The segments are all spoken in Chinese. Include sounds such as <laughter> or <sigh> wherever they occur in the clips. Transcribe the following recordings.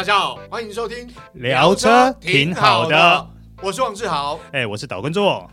大家好，欢迎收听聊车挺好的，我是王志豪，哎，我是岛根座。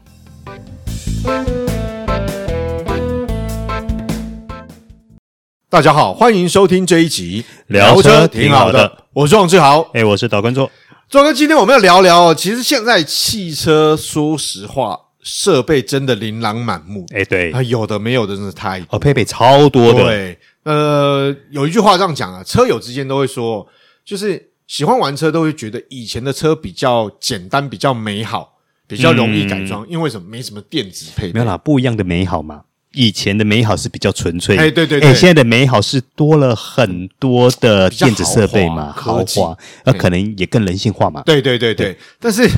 大家好，欢迎收听这一集聊车挺好的，我是王志豪，哎，我是岛根座。座哥，今天我们要聊聊，其实现在汽车，说实话，设备真的琳琅满目，哎，对，啊，有的没有的，真的太哦，配备超多的。对，呃，有一句话这样讲啊，车友之间都会说。就是喜欢玩车，都会觉得以前的车比较简单，比较美好，比较容易改装。嗯、因为什么？没什么电子配备。没有啦，不一样的美好嘛。以前的美好是比较纯粹，哎，对对对。现在的美好是多了很多的电子设备嘛，豪华，那可能也更人性化嘛。对对对对。但是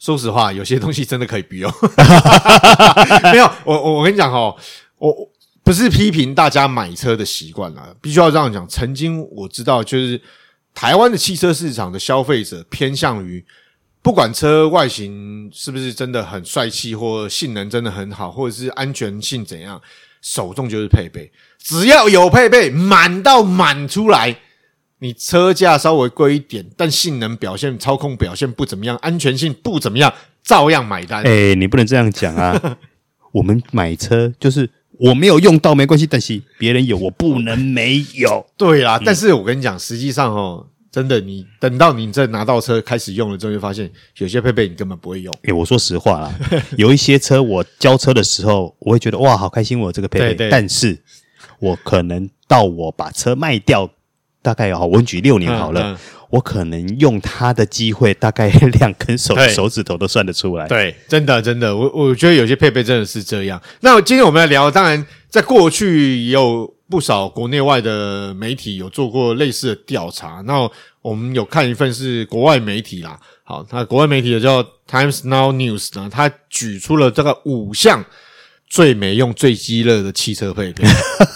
说实话，有些东西真的可以不用。<laughs> 没有，我我我跟你讲哦，我不是批评大家买车的习惯啦，必须要这样讲。曾经我知道，就是。台湾的汽车市场的消费者偏向于，不管车外形是不是真的很帅气，或性能真的很好，或者是安全性怎样，首重就是配备。只要有配备，满到满出来，你车价稍微贵一点，但性能表现、操控表现不怎么样，安全性不怎么样，照样买单。哎，你不能这样讲啊！<laughs> 我们买车就是。我没有用到没关系，但是别人有，我不能没有。对啦，嗯、但是我跟你讲，实际上哦，真的，你等到你这拿到车开始用了之后，就发现有些配备你根本不会用。诶，我说实话啦，<laughs> 有一些车我交车的时候，我会觉得哇，好开心，我有这个配备。但是我可能到我把车卖掉，大概好，我举六年好了。嗯嗯我可能用他的机会，大概两根手手指头都算得出来。对，真的真的，我我觉得有些配备真的是这样。那今天我们来聊，当然在过去也有不少国内外的媒体有做过类似的调查。那我们有看一份是国外媒体啦，好，那国外媒体的叫 Times Now News 呢，它举出了这个五项。最没用、最鸡肋的汽车配备，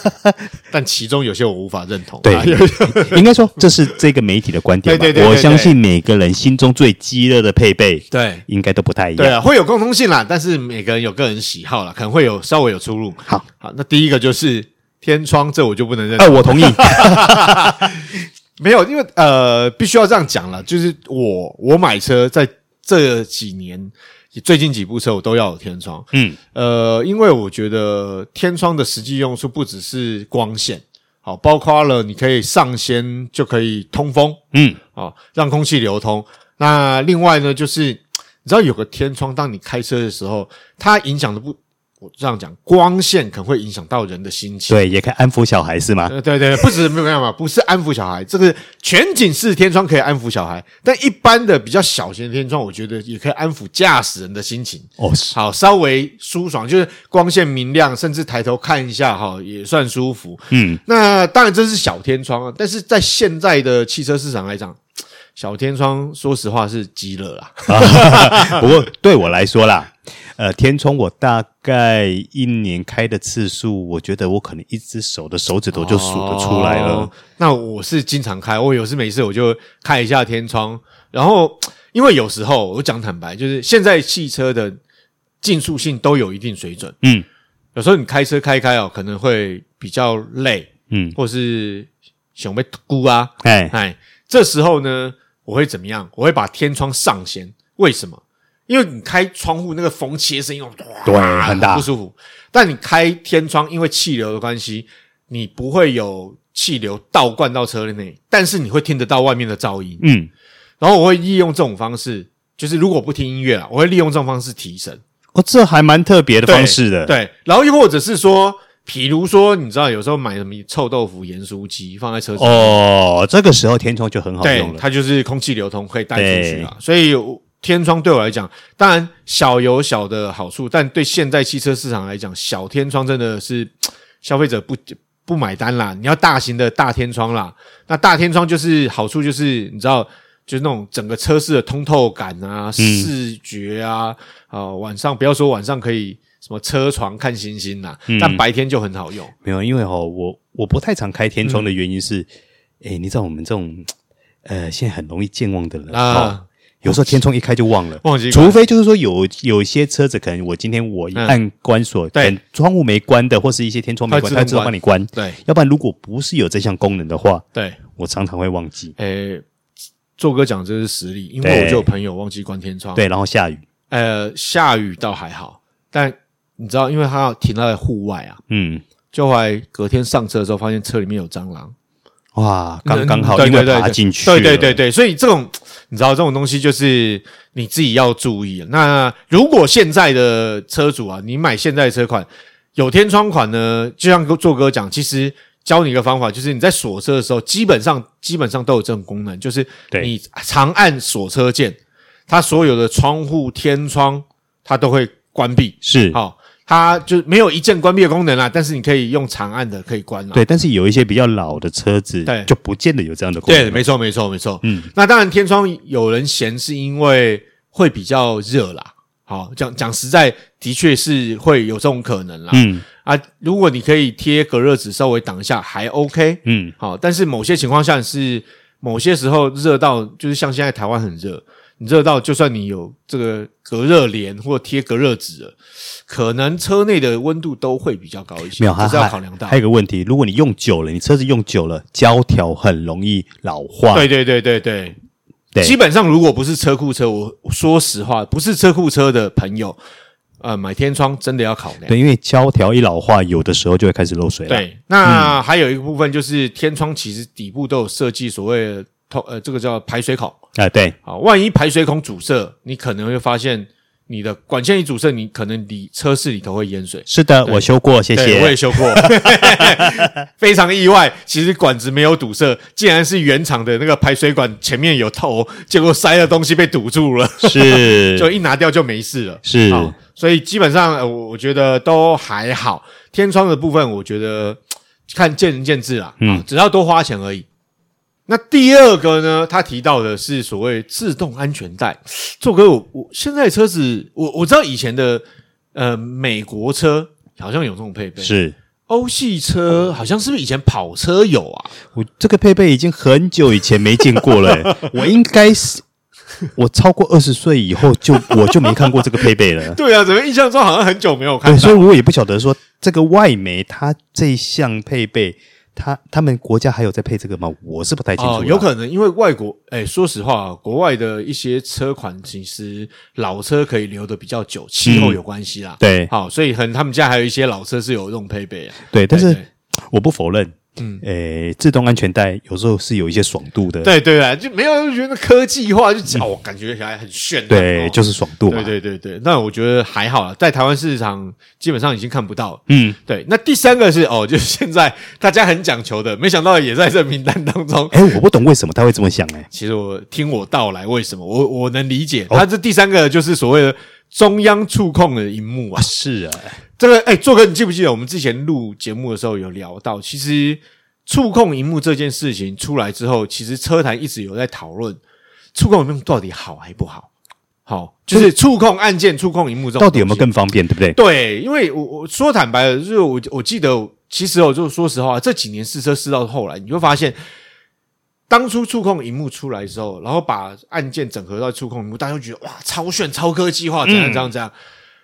<laughs> 但其中有些我无法认同。对，<laughs> 应该说这是这个媒体的观点。对对对，我相信每个人心中最鸡肋的配备，对，应该都不太一样。对啊，会有共通性啦，但是每个人有个人喜好啦，可能会有稍微有出入。好，好，那第一个就是天窗，这我就不能认。哎，我同意。<laughs> 没有，因为呃，必须要这样讲了，就是我我买车在这几年。最近几部车我都要有天窗，嗯，呃，因为我觉得天窗的实际用处不只是光线，好，包括了你可以上掀就可以通风，嗯，啊，让空气流通。那另外呢，就是你知道有个天窗，当你开车的时候，它影响的不。我这样讲，光线可能会影响到人的心情。对，也可以安抚小孩，是吗？对对对，不止没有办法，不是安抚小孩，这个全景式天窗可以安抚小孩，但一般的比较小型的天窗，我觉得也可以安抚驾驶人的心情。哦，好，稍微舒爽，就是光线明亮，甚至抬头看一下，哈，也算舒服。嗯，那当然这是小天窗啊，但是在现在的汽车市场来讲，小天窗说实话是鸡肋啦。<laughs> 不过对我来说啦。呃，天窗我大概一年开的次数，我觉得我可能一只手的手指头就数得出来了。哦，那我是经常开，我有事没事我就开一下天窗。然后，<tsk> 因为有时候我讲坦白，就是现在汽车的竞速性都有一定水准。嗯，有时候你开车开开哦，可能会比较累。嗯，或是想被咕啊，哎哎，这时候呢，我会怎么样？我会把天窗上掀。为什么？因为你开窗户那个风切声音，对，很大，不舒服。但你开天窗，因为气流的关系，你不会有气流倒灌到车内，但是你会听得到外面的噪音。嗯，然后我会利用这种方式，就是如果不听音乐啦，我会利用这种方式提神。哦，这还蛮特别的方式的。对，对，然后又或者是说，比如说，你知道有时候买什么臭豆腐盐酥鸡放在车上，哦，这个时候天窗就很好用了，它就是空气流通可以带出去啊，所以。天窗对我来讲，当然小有小的好处，但对现在汽车市场来讲，小天窗真的是 <tsk> 消费者不不买单啦。你要大型的大天窗啦，那大天窗就是好处就是你知道，就是那种整个车室的通透感啊、嗯、视觉啊，啊、呃，晚上不要说晚上可以什么车床看星星呐，嗯、但白天就很好用。没有，因为哦，我我不太常开天窗的原因是，哎、嗯欸、你知道我们这种呃现在很容易健忘的人啊。有时候天窗一开就忘了，忘记。除非就是说有有一些车子，可能我今天我一按关锁，对，窗户没关的，或是一些天窗没关，它自动帮你关。对，要不然如果不是有这项功能的话，对，我常常会忘记。诶，做哥讲这是实例，因为我就有朋友忘记关天窗，对，然后下雨，呃，下雨倒还好，但你知道，因为他要停在户外啊，嗯，就后来隔天上车的时候，发现车里面有蟑螂，哇，刚刚好，因为爬进去，对对对对，所以这种你知道，这种东西就是你自己要注意。那如果现在的车主啊，你买现在的车款有天窗款呢，就像做哥讲，其实。教你一个方法，就是你在锁车的时候，基本上基本上都有这种功能，就是你长按锁车键，它所有的窗户、天窗它都会关闭。是，好，它就没有一键关闭的功能啦。但是你可以用长按的可以关。对，但是有一些比较老的车子，对，就不见得有这样的功能。对，没错，没错，没错。嗯，那当然天窗有人嫌是因为会比较热啦。好，讲讲实在，的确是会有这种可能啦。嗯。啊，如果你可以贴隔热纸稍微挡一下，还 OK。嗯，好，但是某些情况下是某些时候热到，就是像现在台湾很热，你热到就算你有这个隔热帘或贴隔热纸了，可能车内的温度都会比较高一些。没有，还是要考量到。还有一个问题，如果你用久了，你车子用久了，胶条很容易老化。对对对对对，对。基本上如果不是车库车，我说实话，不是车库车的朋友。呃，买天窗真的要考量，对，因为胶条一老化，有的时候就会开始漏水了。对，那还有一个部分就是天窗其实底部都有设计所谓的透，呃，这个叫排水孔。啊、呃，对，啊，万一排水孔阻塞，你可能会发现你的管线一阻塞，你可能里车室里头会淹水。是的，我修过，谢谢，我也修过，<laughs> <laughs> 非常意外。其实管子没有堵塞，竟然是原厂的那个排水管前面有头，结果塞的东西被堵住了，是，<laughs> 就一拿掉就没事了，是。所以基本上，我我觉得都还好。天窗的部分，我觉得看见仁见智啦，嗯，只要多花钱而已。那第二个呢，他提到的是所谓自动安全带。做哥，我我现在车子，我我知道以前的呃美国车好像有这种配备，是欧系车好像是不是以前跑车有啊？我这个配备已经很久以前没见过了，欸，<laughs> 我应该是。我超过二十岁以后就我就没看过这个配备了。对啊，怎么印象中好像很久没有看到？对，所以我也不晓得说这个外媒它这一项配备，它他们国家还有在配这个吗？我是不太清楚。哦，有可能因为外国，哎，说实话，国外的一些车款其实老车可以留的比较久，气候有关系啦。嗯、对，好，所以很他们家还有一些老车是有这种配备啊。对，但是我不否认。嗯，诶、欸，自动安全带有时候是有一些爽度的。对对啊，就没有觉得科技化就讲，我、嗯哦、感觉起来很炫。对，就是爽度嘛。对对对对，那我觉得还好啦，在台湾市场基本上已经看不到。嗯，对。那第三个是哦，就是现在大家很讲求的，没想到也在这名单当中。<laughs> 诶、欸，我不懂为什么他会这么想诶、欸。其实我听我道来，为什么我我能理解。他、哦、这第三个就是所谓的中央触控的荧幕啊。是啊，这个哎，做哥，你记不记得我们之前录节目的时候有聊到，其实。触控荧幕这件事情出来之后，其实车坛一直有在讨论触控萤幕到底好还不好？好，就是触控按键、触控荧幕这种到底有没有更方便，对不对？对，因为我我说坦白的，就是我我记得，其实我就说实话，这几年试车试到后来，你会发现，当初触控荧幕出来的时候，然后把按键整合到触控荧幕，大家会觉得哇，超炫、超科技化，怎样怎样怎样。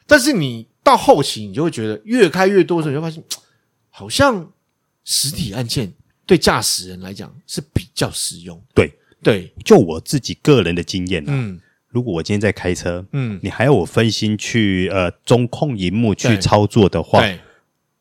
但是你到后期，你就会觉得越开越多的时候，你就发现好像。实体按键对驾驶人来讲是比较实用。对对，就我自己个人的经验啊，嗯，如果我今天在开车，嗯，你还要我分心去呃中控荧幕去操作的话，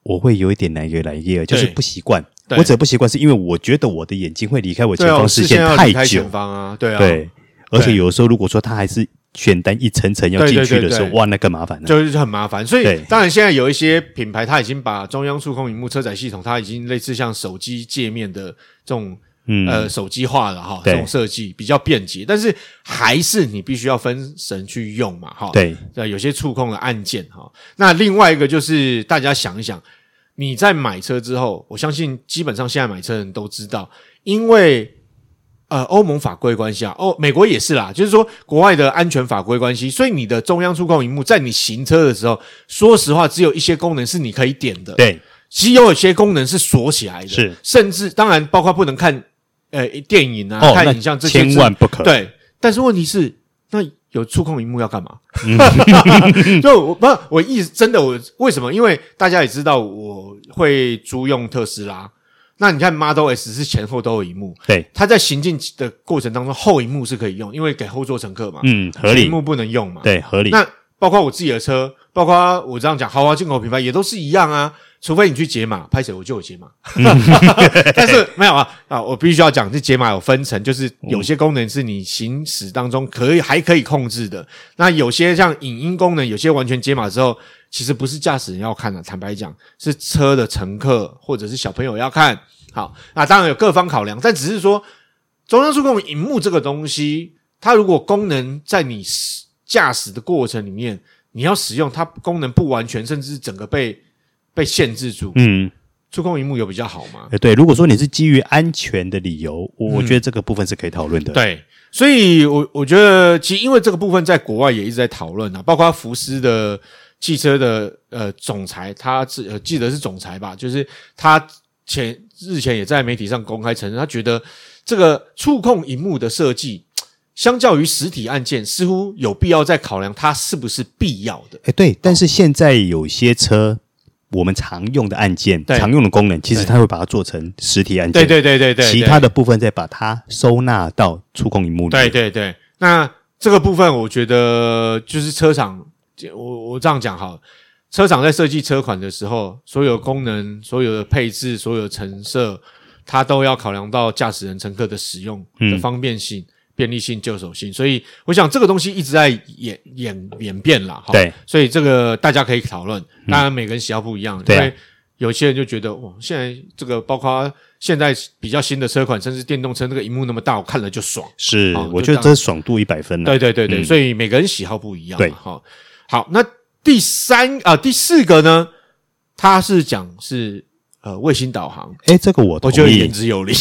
我会有一点难，越来越就是不习惯。我只不习惯是因为我觉得我的眼睛会离开我前方视线太久，前方啊，对啊，对，而且有的时候如果说它还是。选单一层层要进去的时候，哇，那更麻烦了，就是很麻烦。所以，当然现在有一些品牌，它已经把中央触控荧幕车载系统，它已经类似像手机界面的这种，嗯、呃，手机化了哈，这种设计比较便捷。但是，还是你必须要分神去用嘛，哈。对，有些触控的按键哈。那另外一个就是，大家想一想，你在买车之后，我相信基本上现在买车人都知道，因为。呃，欧盟法规关系啊，哦，美国也是啦，就是说国外的安全法规关系，所以你的中央触控荧幕在你行车的时候，说实话，只有一些功能是你可以点的，对，其实有一些功能是锁起来的，是，甚至当然包括不能看呃电影啊，哦、看影像这些，千万不可，对。但是问题是，那有触控荧幕要干嘛？嗯、<laughs> 就我不，我意思真的，我为什么？因为大家也知道我会租用特斯拉。那你看 Model S 是前后都有萤幕，对，它在行进的过程当中后一幕是可以用，因为给后座乘客嘛，嗯，合理，萤幕不能用嘛，对，合理。那包括我自己的车，包括我这样讲豪华进口品牌也都是一样啊。除非你去解码，拍谁我就有解码，<laughs> 但是没有啊啊！我必须要讲，这解码有分层，就是有些功能是你行驶当中可以还可以控制的，那有些像影音功能，有些完全解码之后，其实不是驾驶人要看的，坦白讲，是车的乘客或者是小朋友要看。好，那当然有各方考量，但只是说中央触控荧幕这个东西，它如果功能在你驾驶的过程里面，你要使用它功能不完全，甚至整个被。被限制住，嗯，触控荧幕有比较好吗？对，如果说你是基于安全的理由，我我觉得这个部分是可以讨论的。对，所以我我觉得其实因为这个部分在国外也一直在讨论啊，包括福斯的汽车的呃总裁，他是呃记得是总裁吧，就是他前日前也在媒体上公开承认，他觉得这个触控荧幕的设计，相较于实体按键，似乎有必要再考量它是不是必要的。诶，对，但是现在有些车。我们常用的按键，常用的功能，其实它会把它做成实体按键。对对对对对，其他的部分再把它收纳到触控荧幕里。对对对，那这个部分我觉得就是车厂，我我这样讲好，车厂在设计车款的时候，所有功能、所有的配置、所有的陈设，它都要考量到驾驶人、乘客的使用的方便性。嗯便利性、就手性，所以我想这个东西一直在演演演变啦。哈。对，所以这个大家可以讨论。当然，每个人喜好不一样，因为有些人就觉得哇，现在这个包括现在比较新的车款，甚至电动车，那个荧幕那么大，我看了就爽。是，我觉得这是爽度一百分。对对对对、嗯，所以每个人喜好不一样。对，好，好，那第三啊、呃，第四个呢，它是讲是呃卫星导航。诶，这个我我觉得言之有理。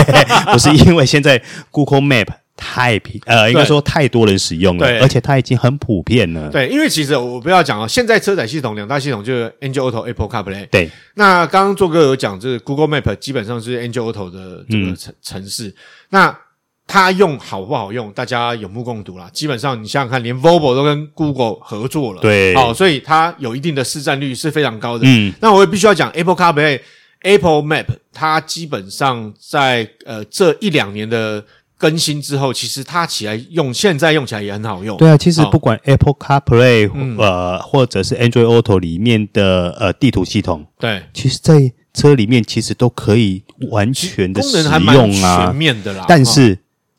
<laughs> 不是因为现在 Google Map。太平呃，应该说太多人使用了，而且它已经很普遍了。对，因为其实我不要讲啊，现在车载系统两大系统就是 Android Auto、Apple CarPlay。对，那刚刚做哥有讲，就是 Google Map 基本上是 Android Auto 的这个城城市。嗯、那它用好不好用，大家有目共睹啦。基本上你想想看，连 Volvo 都跟 Google 合作了，对，好，所以它有一定的市占率是非常高的。嗯，那我也必须要讲 Apple CarPlay、Apple Map，它基本上在呃这一两年的。更新之后，其实它起来用，现在用起来也很好用。对啊，其实不管 Apple CarPlay、嗯、呃，或者是 Android Auto 里面的呃地图系统，对，其实，在车里面其实都可以完全的使用啊，功能还蛮全面的啦。但是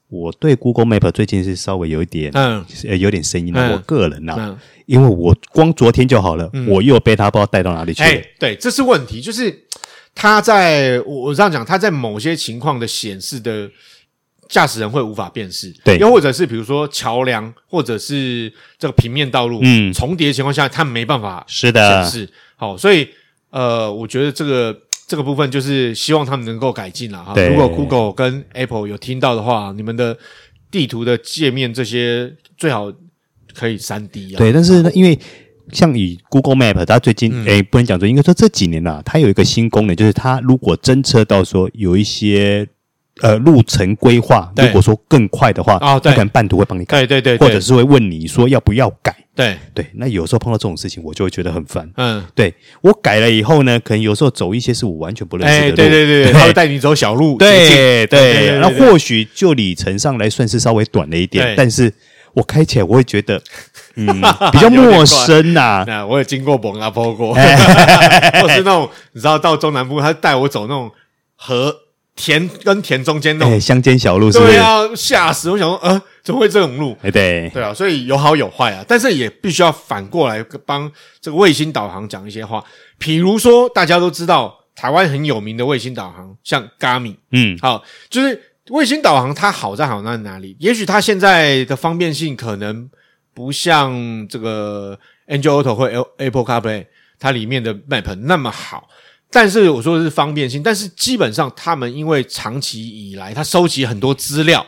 我对 Google Map 最近是稍微有一点，嗯，呃，有点声音了、嗯。我个人呐、啊嗯，因为我光昨天就好了，嗯、我又被它不知道带到哪里去了。哎，对，这是问题，就是它在我我这样讲，它在某些情况的显示的。驾驶人会无法辨识，对，又或者是比如说桥梁，或者是这个平面道路，嗯，重叠的情况下，它没办法是的显示。好，所以呃，我觉得这个这个部分就是希望他们能够改进了哈。如果 Google 跟 Apple 有听到的话，你们的地图的界面这些最好可以三 D 啊。对，但是呢，因为像以 Google Map，它最近诶、不能讲说，应该说这几年呐、啊，它有一个新功能，就是它如果侦测到说有一些。呃，路程规划，如果说更快的话，哦，对，可能半途会帮你改，对对对，或者是会问你说要不要改，对对。那有时候碰到这种事情，我就会觉得很烦。嗯，对我改了以后呢，可能有时候走一些是我完全不认识的路，欸、对对对，他会带你走小路，对对，对，对，对。那或许就里程上来算是稍微短了一点，但是我开起来我会觉得，<laughs> 嗯，比较陌生呐、<laughs> 啊。那我也经过蒙阿波过，<laughs> 或是那种你知道到中南部，他带我走那种河。田跟田中间那种乡间小路是不是，对啊，吓死！我想说，呃，怎么会这种路？哎，对，对啊，所以有好有坏啊。但是也必须要反过来帮这个卫星导航讲一些话。比如说，大家都知道台湾很有名的卫星导航，像 Garmin，嗯，好，就是卫星导航它好在好在哪里？也许它现在的方便性可能不像这个 Android Auto 或 Apple CarPlay 它里面的 Map 那么好。但是我说的是方便性，但是基本上他们因为长期以来他收集很多资料，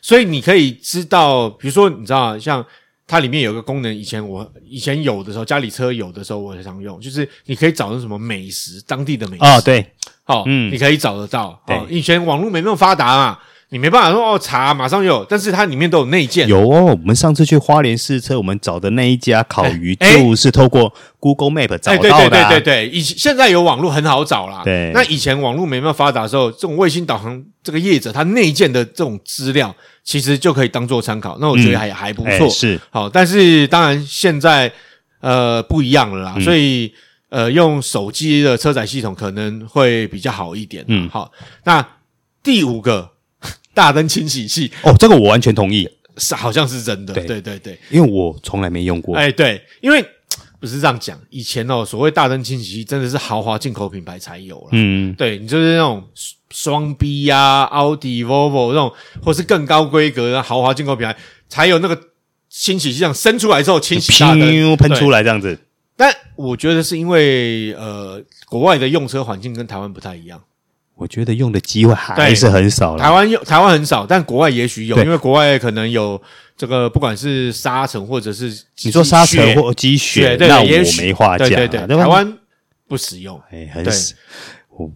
所以你可以知道，比如说你知道，像它里面有个功能，以前我以前有的时候，家里车有的时候我也常用，就是你可以找那什么美食，当地的美食。哦，对，哦，嗯，你可以找得到，哦，以前网络没那么发达嘛，你没办法说哦查马上有，但是它里面都有内建。有哦，我们上次去花莲试车，我们找的那一家烤鱼就是透过 Google Map 找到的、啊。对对对对对，以现在有网络很好找啦。对，那以前网络没那么发达的时候，这种卫星导航这个业者他内建的这种资料，其实就可以当做参考。那我觉得还、嗯、还不错。是好，但是当然现在呃不一样了啦，嗯、所以呃用手机的车载系统可能会比较好一点。嗯，好，那第五个。大灯清洗器。哦，这个我完全同意，是好像是真的，对。对对对，因为我从来没用过。哎，对，因为不是这样讲，以前哦，所谓大灯清洗器真的是豪华进口品牌才有了，嗯，对你就是那种双 B 呀、奥迪、Volvo 那种，或是更高规格的豪华进口品牌才有那个清洗器，这样伸出来之后清洗大灯。喷出来这样子。但我觉得是因为呃，国外的用车环境跟台湾不太一样。我觉得用的机会还是很少了。台湾用台湾很少，但国外也许有，因为国外可能有这个，不管是沙尘或者是你说沙尘或积雪，那我没话讲。对对对，台湾不使用，哎，很少。我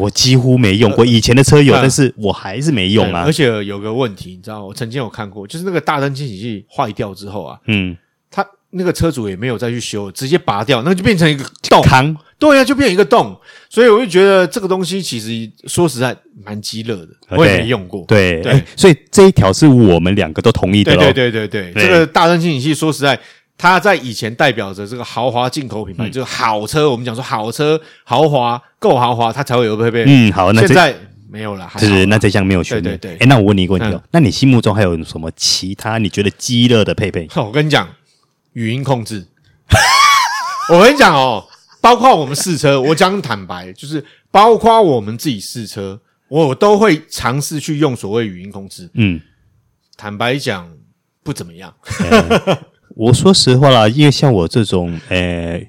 我几乎没用过，以前的车有，但是我还是没用啊。而且有个问题，你知道，我曾经有看过，就是那个大灯清洗器坏掉之后啊，嗯，他那个车主也没有再去修，直接拔掉，那就变成一个洞。对呀、啊，就变一个洞，所以我就觉得这个东西其实说实在蛮鸡肋的，我也没用过。对对，所以这一条是我们两个都同意的。对对对对对，这个大灯清洗器说实在，它在以前代表着这个豪华进口品牌，就是好车。我们讲说好车豪华够豪华，它才会有配备。嗯，好，那现在没有了，是那这项没有选。对对对，哎，那我问你一个问题哦，那你心目中还有什么其他你觉得鸡肋的配备？我跟你讲，语音控制。<laughs> 我跟你讲哦。包括我们试车，我讲坦白，就是包括我们自己试车，我都会尝试去用所谓语音控制。嗯，坦白讲不怎么样。欸、我说实话啦，因为像我这种，呃、欸，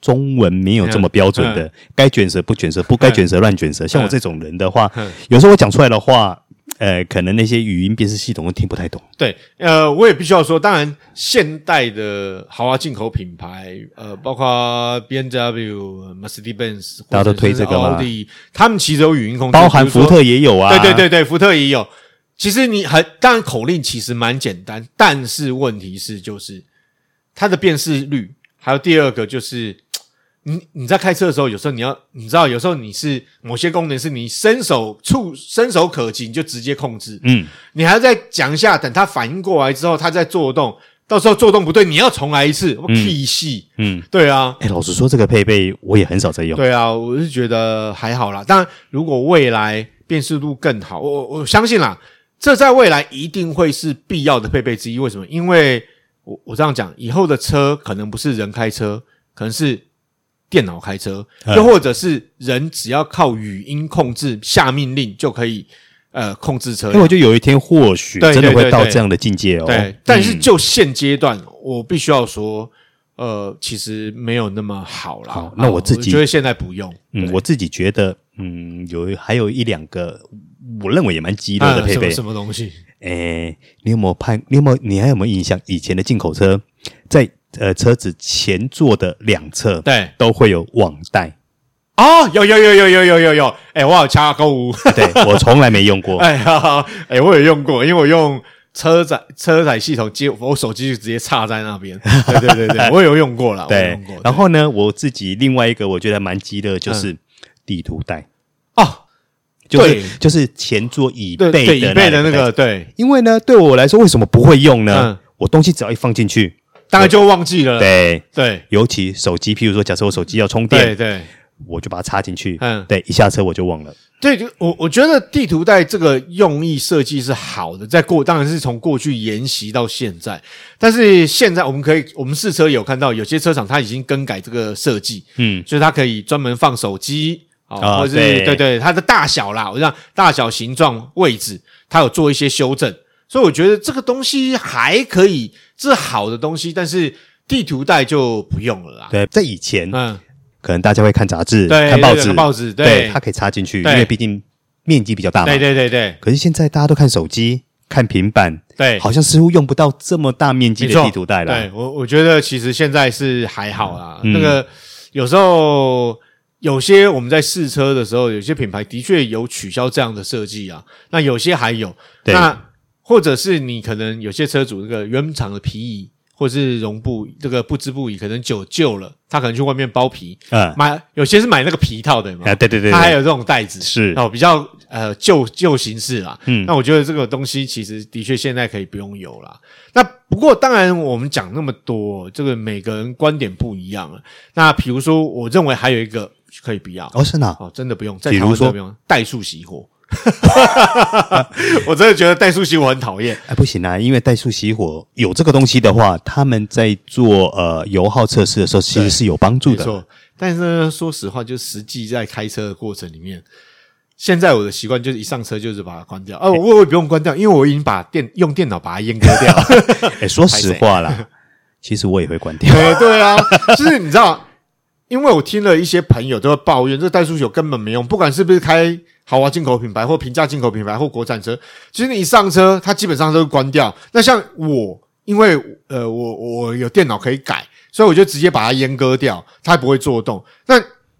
中文没有这么标准的，该卷舌不卷舌，不该卷舌乱卷舌。像我这种人的话，有时候我讲出来的话。呃，可能那些语音辨识系统都听不太懂。对，呃，我也必须要说，当然，现代的豪华进口品牌，呃，包括 B M W、Mercedes-Benz，大家都推这个吗？他们其实有语音控制，包含福特也有啊。对对对对，福特也有。其实你很，当然口令其实蛮简单，但是问题是就是它的辨识率，还有第二个就是。你你在开车的时候，有时候你要你知道，有时候你是某些功能是你伸手触伸手可及，你就直接控制。嗯，你还要再讲一下，等他反应过来之后，他再做动，到时候做动不对，你要重来一次，我屁戏。嗯，对啊。哎，老实说，这个配备我也很少在用。对啊，我是觉得还好啦。当然，如果未来辨识度更好，我我相信啦，这在未来一定会是必要的配备之一。为什么？因为我我这样讲，以后的车可能不是人开车，可能是。电脑开车，又或者是人只要靠语音控制下命令就可以呃控制车。因为我觉得有一天或许真的会到这样的境界哦。对，但是就现阶段，我必须要说，呃，其实没有那么好啦。好，那我自己觉得现在不用。嗯，我自己觉得，嗯，有还有一两个，我认为也蛮激烈的配备。什么东西？诶，你有没有判？你有没有？你还有没有印象？以前的进口车在。呃，车子前座的两侧对。都会有网袋哦，有有有有有有有有，哎、欸，我有掐购物，对 <laughs> 我从来没用过，哎哈哈，哎，我有用过，因为我用车载车载系统接我手机就直接插在那边，对对对 <laughs> 对，我有用过了，对，用过。然后呢，我自己另外一个我觉得蛮鸡的，就是地图带。哦，就是就是前座椅背的椅背的那个，对，因为呢，对我来说为什么不会用呢？我东西只要一放进去。大概就忘记了。对对，尤其手机，譬如说，假设我手机要充电，对对，我就把它插进去。嗯，对，一下车我就忘了。对，就我我觉得地图带这个用意设计是好的，在过当然是从过去沿袭到现在，但是现在我们可以，我们试车有看到有些车厂它已经更改这个设计，嗯，所以它可以专门放手机啊，或者是对对，对它的大小啦，我讲大小、形状、位置，它有做一些修正。所以我觉得这个东西还可以，是好的东西，但是地图带就不用了啦。对，在以前，嗯，可能大家会看杂志、看报纸、报纸，对，它可以插进去，因为毕竟面积比较大嘛。对对对对。可是现在大家都看手机、看平板，对，好像似乎用不到这么大面积的地图带了。对，我我觉得其实现在是还好啦。那个有时候。有些我们在试车的时候，有些品牌的确有取消这样的设计啊。那有些还有，对那或者是你可能有些车主那个原厂的皮椅或者是绒布这个不织布椅可能久旧了，他可能去外面包皮，嗯，买有些是买那个皮套的嘛，啊，对对对，他还有这种袋子是哦，比较呃旧旧形式啦。嗯，那我觉得这个东西其实的确现在可以不用有啦。那不过当然我们讲那么多，这个每个人观点不一样了。那比如说，我认为还有一个。可以不要哦？是哪？哦，真的不用。在台湾不用怠速熄火，<laughs> 我真的觉得怠速熄火很讨厌。哎，不行啊，因为怠速熄火有这个东西的话，他们在做呃油耗测试的时候，其实是有帮助的。没错，但是呢，说实话，就实际在开车的过程里面，现在我的习惯就是一上车就是把它关掉。哦，我也不用关掉，因为我已经把电用电脑把它阉割掉了。<laughs> 哎，说实话啦，<laughs> 其实我也会关掉。对对啊，就是你知道。因为我听了一些朋友都会抱怨，这怠速熄火根本没用，不管是不是开豪华进口品牌或平价进口品牌或国产车，其实你一上车，它基本上都会关掉。那像我，因为呃，我我有电脑可以改，所以我就直接把它阉割掉，它不会做动。那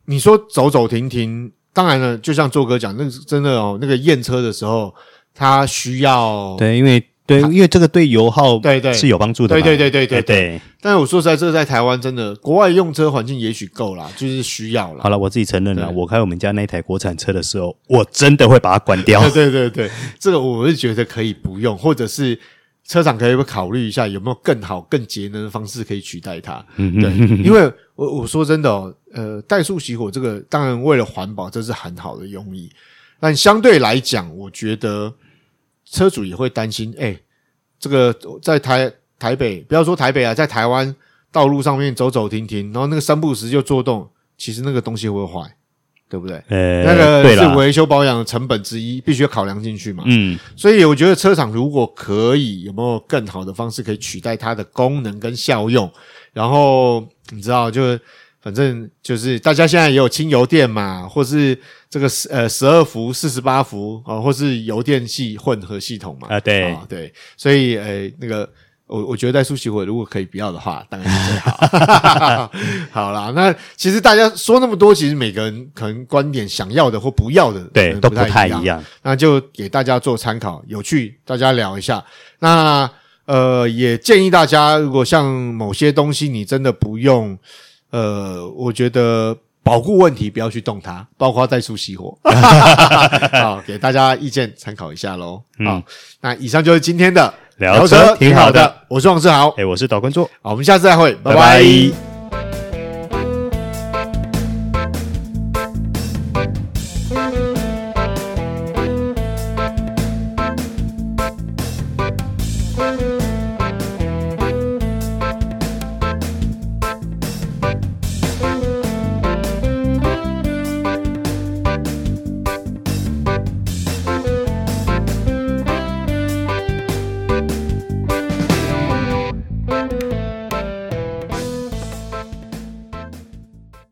你说走走停停，当然了，就像做哥讲，那真的哦，那个验车的时候，它需要对，因为。对，因为这个对油耗对对是有帮助的。对对对对对。但是我说实在，这个在台湾真的，国外用车环境也许够啦，就是需要啦。好了，我自己承认了，我开我们家那台国产车的时候，我真的会把它关掉。<laughs> 对对对对，这个我是觉得可以不用，或者是车厂可以不考虑一下有没有更好、更节能的方式可以取代它。嗯对，因为我我说真的哦，呃，怠速熄火这个当然为了环保，这是很好的用意，但相对来讲，我觉得。车主也会担心，哎、欸，这个在台台北，不要说台北啊，在台湾道路上面走走停停，然后那个三不五时就作动，其实那个东西会坏，对不对？呃，那个是维修保养的成本之一，必须要考量进去嘛。嗯，所以我觉得车厂如果可以，有没有更好的方式可以取代它的功能跟效用？然后你知道，就反正就是大家现在也有轻油电嘛，或是。这个十呃十二伏四十八伏啊，或是油电系混合系统嘛？啊，对啊，对，所以呃，那个我我觉得怠速熄火如果可以不要的话，当然是最好。<laughs> 好啦，那其实大家说那么多，其实每个人可能观点想要的或不要的，对，都不太一样。那就给大家做参考，有趣，大家聊一下。那呃，也建议大家，如果像某些东西你真的不用，呃，我觉得。保护问题不要去动它，包括怠速熄火。<laughs> 好，给大家意见参考一下喽。好，嗯，那以上就是今天的聊车，挺好的。我是王志豪，哎，我是导观众。好，我们下次再会，拜拜。拜拜。